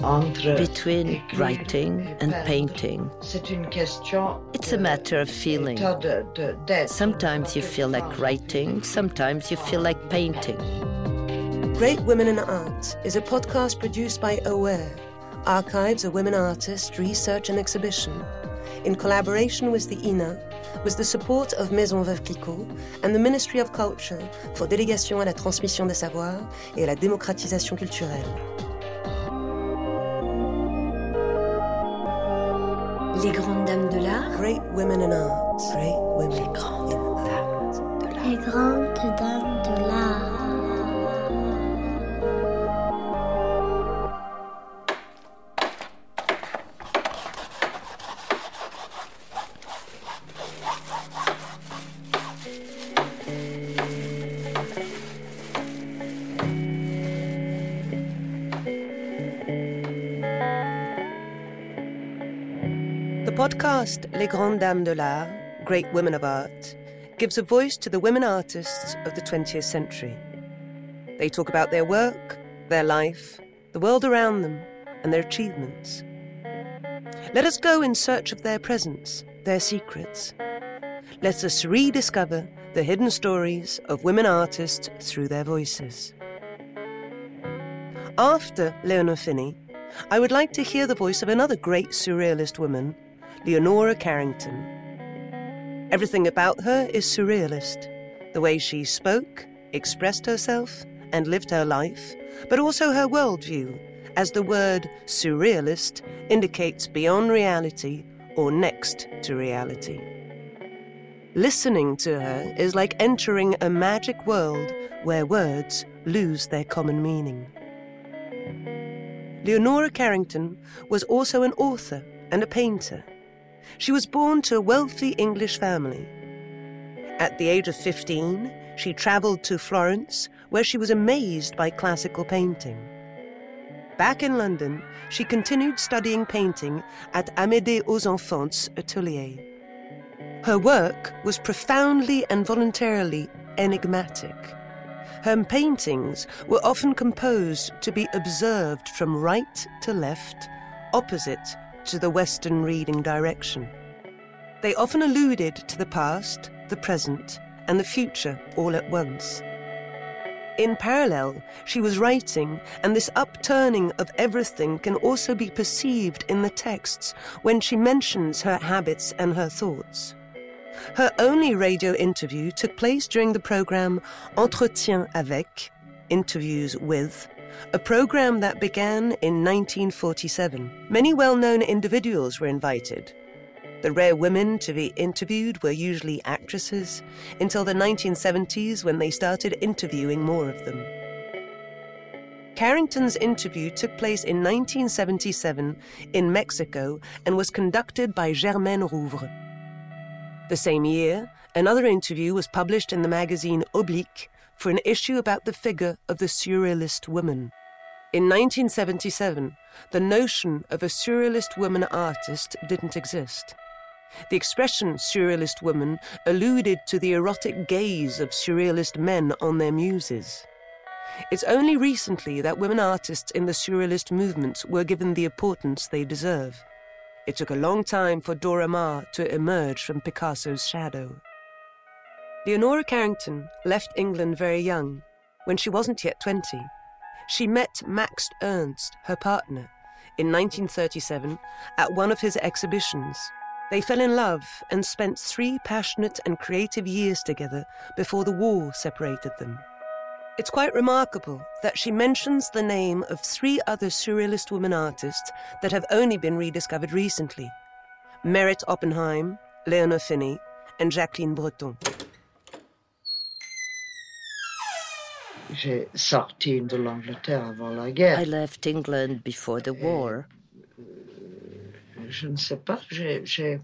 between writing and painting. It's a matter of feeling. Sometimes you feel like writing, sometimes you feel like painting. Great Women in Art is a podcast produced by Aware, Archives of Women Artists Research and Exhibition, in collaboration with the INA, with the support of Maison Veuve Clicquot and the Ministry of Culture for Délégation à la transmission des savoirs et à la démocratisation culturelle. Les grandes dames de l'art. Great women in art. Great women. Les grandes dames de l'art. Les grandes dames de l'art. Podcast Les Grandes Dames de l'Art, Great Women of Art, gives a voice to the women artists of the 20th century. They talk about their work, their life, the world around them, and their achievements. Let us go in search of their presence, their secrets. Let us rediscover the hidden stories of women artists through their voices. After Leonor Fini, I would like to hear the voice of another great surrealist woman Leonora Carrington. Everything about her is surrealist the way she spoke, expressed herself, and lived her life, but also her worldview, as the word surrealist indicates beyond reality or next to reality. Listening to her is like entering a magic world where words lose their common meaning. Leonora Carrington was also an author and a painter. She was born to a wealthy English family. At the age of 15, she travelled to Florence, where she was amazed by classical painting. Back in London, she continued studying painting at Amédée Ozenfant's atelier. Her work was profoundly and voluntarily enigmatic. Her paintings were often composed to be observed from right to left, opposite to the Western reading direction. They often alluded to the past, the present, and the future all at once. In parallel, she was writing, and this upturning of everything can also be perceived in the texts when she mentions her habits and her thoughts. Her only radio interview took place during the program Entretien avec, Interviews with, a program that began in 1947. Many well known individuals were invited. The rare women to be interviewed were usually actresses until the 1970s when they started interviewing more of them. Carrington's interview took place in 1977 in Mexico and was conducted by Germaine Rouvre. The same year, another interview was published in the magazine Oblique for an issue about the figure of the Surrealist woman. In 1977, the notion of a Surrealist woman artist didn't exist. The expression Surrealist woman alluded to the erotic gaze of Surrealist men on their muses. It's only recently that women artists in the Surrealist movement were given the importance they deserve. It took a long time for Dora Maar to emerge from Picasso's shadow. Leonora Carrington left England very young, when she wasn't yet 20. She met Max Ernst, her partner, in 1937 at one of his exhibitions. They fell in love and spent three passionate and creative years together before the war separated them. It's quite remarkable that she mentions the name of three other Surrealist women artists that have only been rediscovered recently Meret Oppenheim, Leonor Fini, and Jacqueline Breton. J'ai sorti de l'Angleterre avant la guerre. I left England before the war. Je ne sais pas, j'ai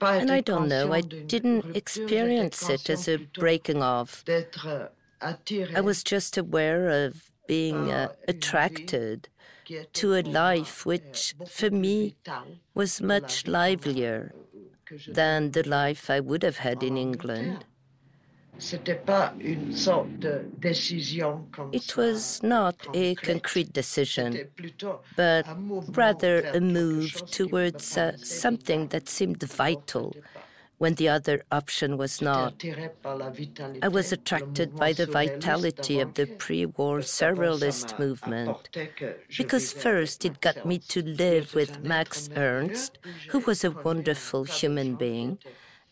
and I don't know, I didn't experience it as a breaking off. I was just aware of being uh, attracted to a life which, for me, was much livelier than the life I would have had in England. It was not a concrete decision, but rather a move towards uh, something that seemed vital when the other option was not. I was attracted by the vitality of the pre war surrealist movement, because first it got me to live with Max Ernst, who was a wonderful human being.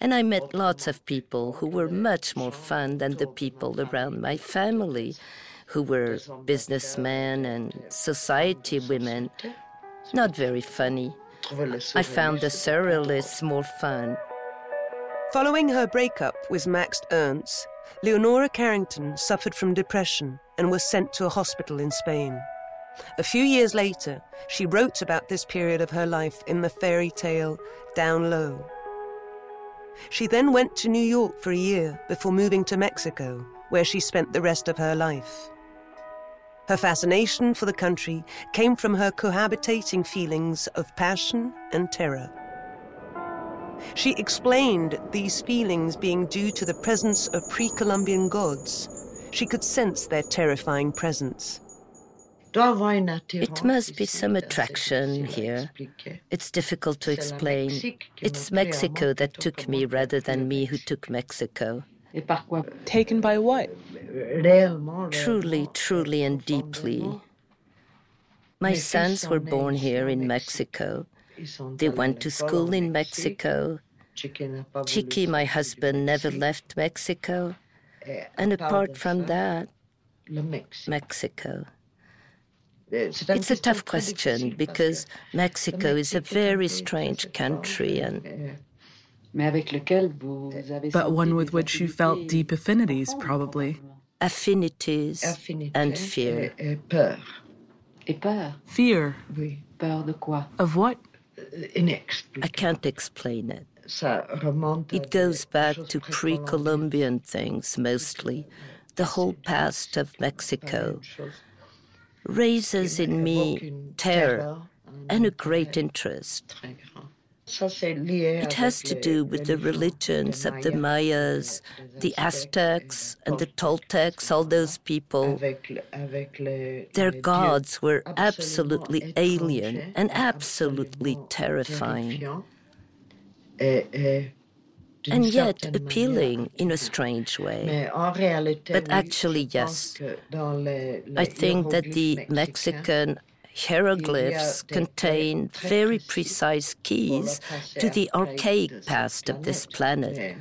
And I met lots of people who were much more fun than the people around my family, who were businessmen and society women. Not very funny. I found the surrealists more fun. Following her breakup with Max Ernst, Leonora Carrington suffered from depression and was sent to a hospital in Spain. A few years later, she wrote about this period of her life in the fairy tale Down Below. She then went to New York for a year before moving to Mexico, where she spent the rest of her life. Her fascination for the country came from her cohabitating feelings of passion and terror. She explained these feelings being due to the presence of pre Columbian gods. She could sense their terrifying presence. It must be some attraction here. It's difficult to explain. It's Mexico that took me rather than me who took Mexico. Taken by what? Truly, truly, and deeply. My sons were born here in Mexico. They went to school in Mexico. Chiki, my husband, never left Mexico. And apart from that, Mexico. It's a tough question because Mexico is a very strange country and. But one with which you felt deep affinities, probably. Affinities and fear. Fear? Of what? I can't explain it. It goes back to pre Columbian things mostly, the whole past of Mexico. Raises in me terror and a great interest. It has to do with the religions of the Mayas, the Aztecs, and the Toltecs, all those people. Their gods were absolutely alien and absolutely terrifying. And yet appealing in a strange way. But actually, yes. I think that the Mexican hieroglyphs contain very precise keys to the archaic past of this planet.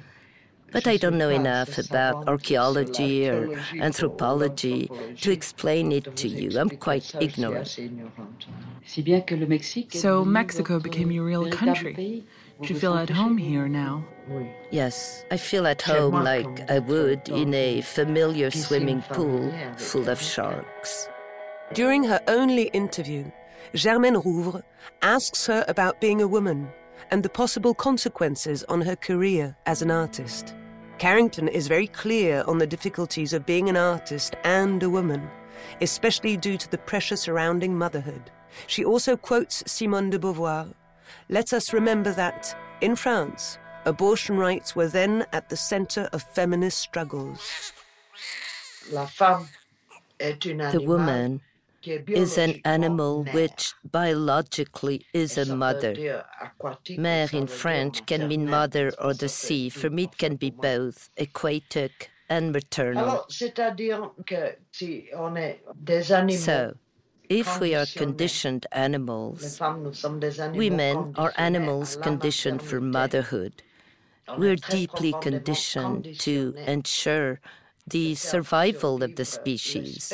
But I don't know enough about archaeology or anthropology to explain it to you. I'm quite ignorant. So Mexico became your real country. Do you feel at home here now? Yes, I feel at home like I would in a familiar swimming pool full of sharks. During her only interview, Germaine Rouvre asks her about being a woman and the possible consequences on her career as an artist. Carrington is very clear on the difficulties of being an artist and a woman, especially due to the pressure surrounding motherhood. She also quotes Simone de Beauvoir Let us remember that, in France, abortion rights were then at the center of feminist struggles. The woman is an animal which biologically is a mother. Mère in French can mean mother or the sea. For me, it can be both, aquatic and maternal. So, if we are conditioned animals, women are animals conditioned for motherhood. We're deeply conditioned to ensure the survival of the species.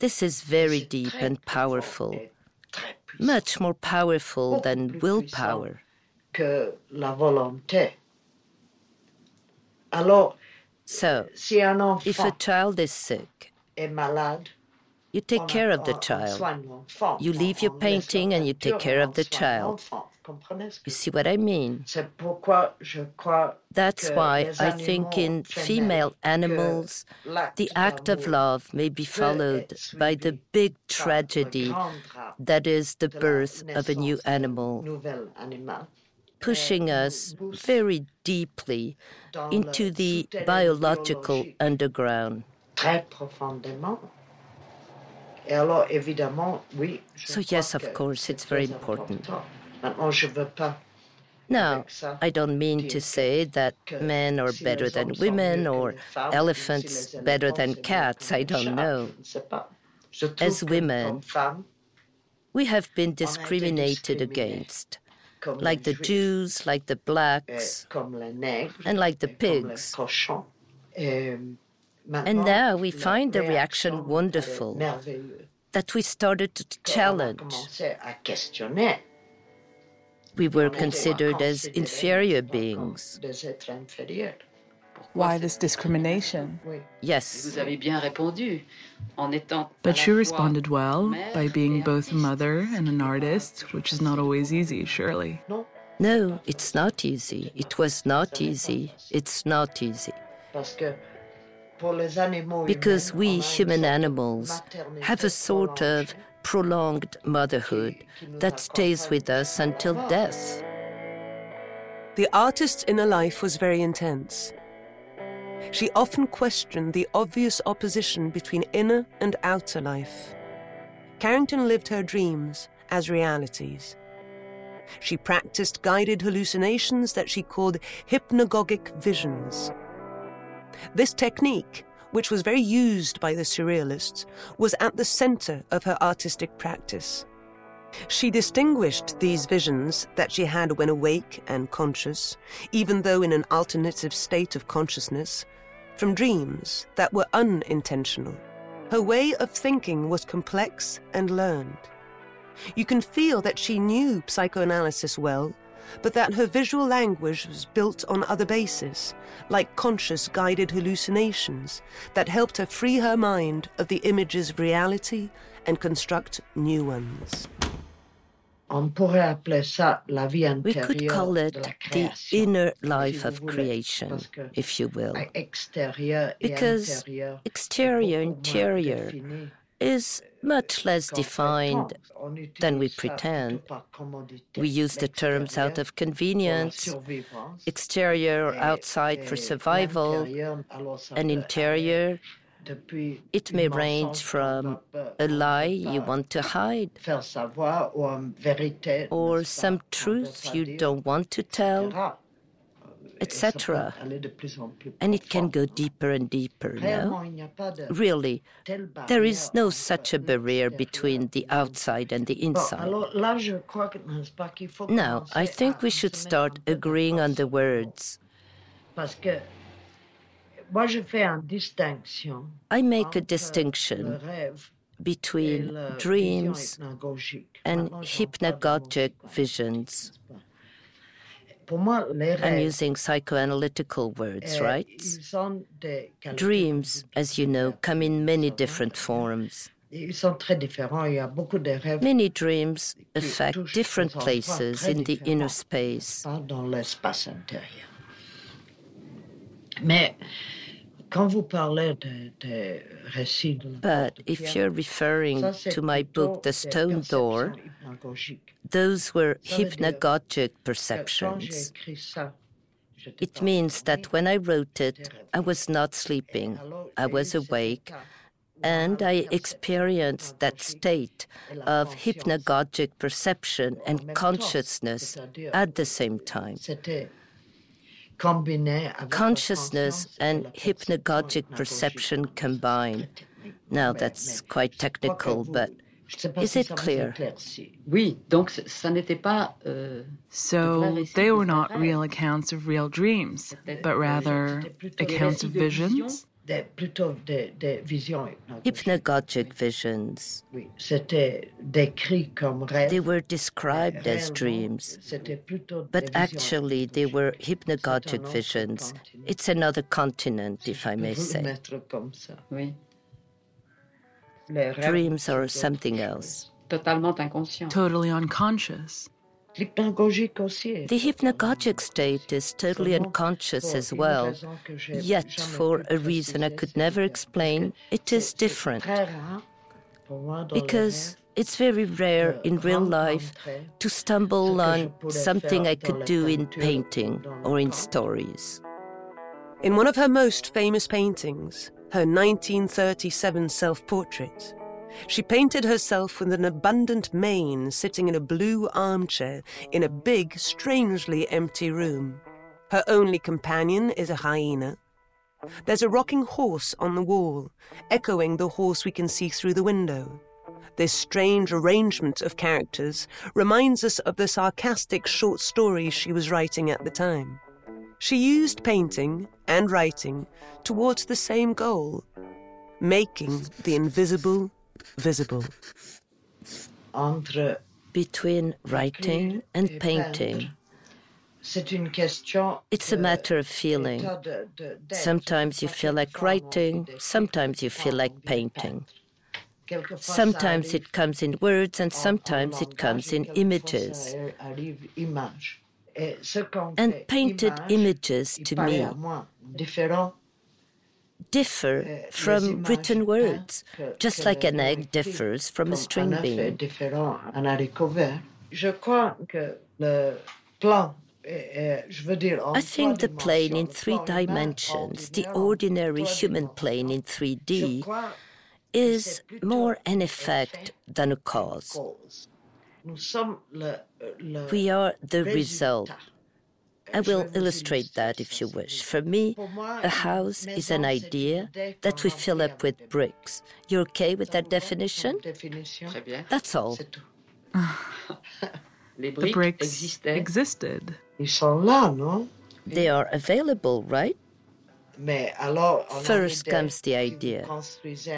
This is very deep and powerful, much more powerful than willpower. So, if a child is sick, you take care of the child. You leave your painting and you take care of the child. You see what I mean? That's why I think in female animals, the act of love may be followed by the big tragedy that is the birth of a new animal. pushing us very deeply into the biological underground. So, yes, of course, it's very important. Now, I don't mean to say that men are better than women or elephants better than cats, I don't know. As women, we have been discriminated against, like the Jews, like the blacks, and like the pigs. And now we find the reaction wonderful that we started to challenge. We were considered as inferior beings. Why this discrimination? Yes. But she responded well by being both a mother and an artist, which is not always easy, surely. No, it's not easy. It was not easy. It's not easy. Because we human animals have a sort of prolonged motherhood that stays with us until death. The artist's inner life was very intense. She often questioned the obvious opposition between inner and outer life. Carrington lived her dreams as realities. She practiced guided hallucinations that she called hypnagogic visions. This technique, which was very used by the Surrealists, was at the center of her artistic practice. She distinguished these visions that she had when awake and conscious, even though in an alternative state of consciousness, from dreams that were unintentional. Her way of thinking was complex and learned. You can feel that she knew psychoanalysis well, but that her visual language was built on other bases, like conscious guided hallucinations that helped her free her mind of the images of reality and construct new ones. We could call it the inner life of creation, if you will. Because exterior, interior is much less defined than we pretend. We use the terms out of convenience, exterior or outside for survival, and interior it may range from a lie you want to hide, or some truth you don't want to tell, etc. And it can go deeper and deeper, no? Really, there is no such a barrier between the outside and the inside. Now, I think we should start agreeing on the words. I make a distinction between dreams and hypnagogic visions. I'm using psychoanalytical words, right? Dreams, as you know, come in many different forms. Many dreams affect different places in the inner space. But if you're referring to my book, The Stone Door, those were hypnagogic perceptions. It means that when I wrote it, I was not sleeping, I was awake, and I experienced that state of hypnagogic perception and consciousness at the same time. Consciousness and hypnagogic perception combine. Now that's quite technical, but is it clear? So they were not real accounts of real dreams, but rather accounts of visions? Hypnagogic visions. They were described as dreams, but actually they were hypnagogic visions. It's another continent, if I may say. Dreams are something else. Totally unconscious. The hypnagogic state is totally unconscious as well, yet, for a reason I could never explain, it is different. Because It's very rare in real life to stumble on something I could do in painting or in stories. In one of her most famous paintings, her 1937 self portrait, she painted herself with an abundant mane sitting in a blue armchair in a big, strangely empty room. Her only companion is a hyena. There's a rocking horse on the wall, echoing the horse we can see through the window. This strange arrangement of characters reminds us of the sarcastic short stories she was writing at the time. She used painting and writing towards the same goal making the invisible visible. Between writing and painting, it's a matter of feeling. Sometimes you feel like writing, sometimes you feel like painting. Sometimes it comes in words and sometimes it comes in images. And painted images to me differ from written words, just like an egg differs from a string bean. I think the plane in three dimensions, the ordinary human plane in 3D, is more an effect than a cause. We are the result. I will illustrate that if you wish. For me, a house is an idea that we fill up with bricks. You're okay with that definition? That's all. the bricks existed. They are available, right? First comes the idea.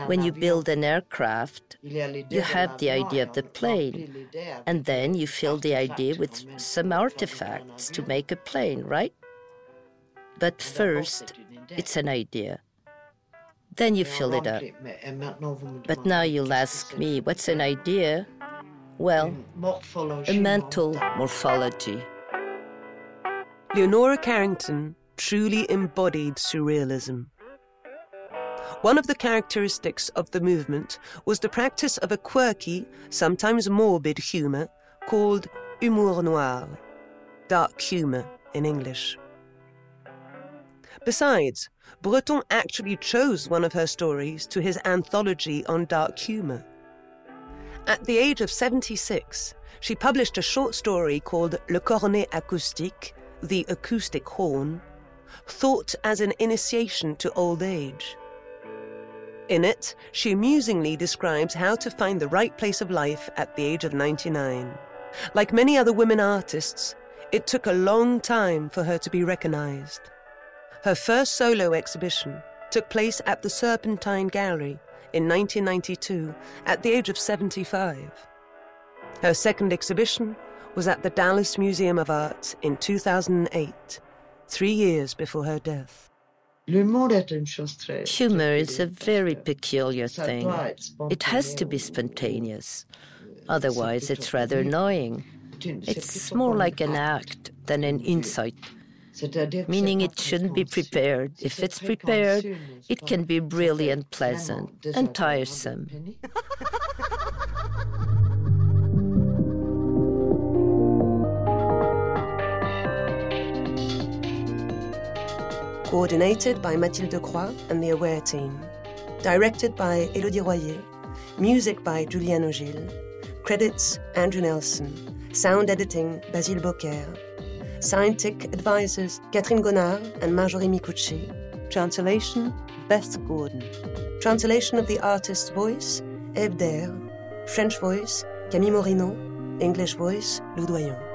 When you build an aircraft, you have the idea of the plane, and then you fill the idea with some artifacts to make a plane, right? But first, it's an idea. Then you fill it up. But now you'll ask me, what's an idea? Well, a mental morphology. Leonora Carrington truly embodied surrealism. One of the characteristics of the movement was the practice of a quirky, sometimes morbid humour called humour noir, dark humour in English. Besides, Breton actually chose one of her stories to his anthology on dark humour. At the age of 76, she published a short story called Le Cornet Acoustique, the acoustic horn, thought as an initiation to old age. In it, she amusingly describes how to find the right place of life at the age of 99. Like many other women artists, it took a long time for her to be recognized. Her first solo exhibition took place at the Serpentine Gallery in 1992 at the age of 75. Her second exhibition was at the Dallas Museum of Art in 2008 three years before her death. Humor is a very peculiar thing. It has to be spontaneous. Otherwise, it's rather annoying. It's more like an act than an insight, meaning it shouldn't be prepared. If it's prepared, it can be really unpleasant and tiresome. Coordinated by Mathilde Croix and the Aware team, directed by Elodie Royer, music by Juliano Gil, credits Andrew Nelson, sound editing Basile Beaucaire, scientific advisors Catherine Gonnard and Marjorie Micucci, translation Beth Gordon, translation of the artist's voice Eve French voice Camille Morino, English voice Loudoyon.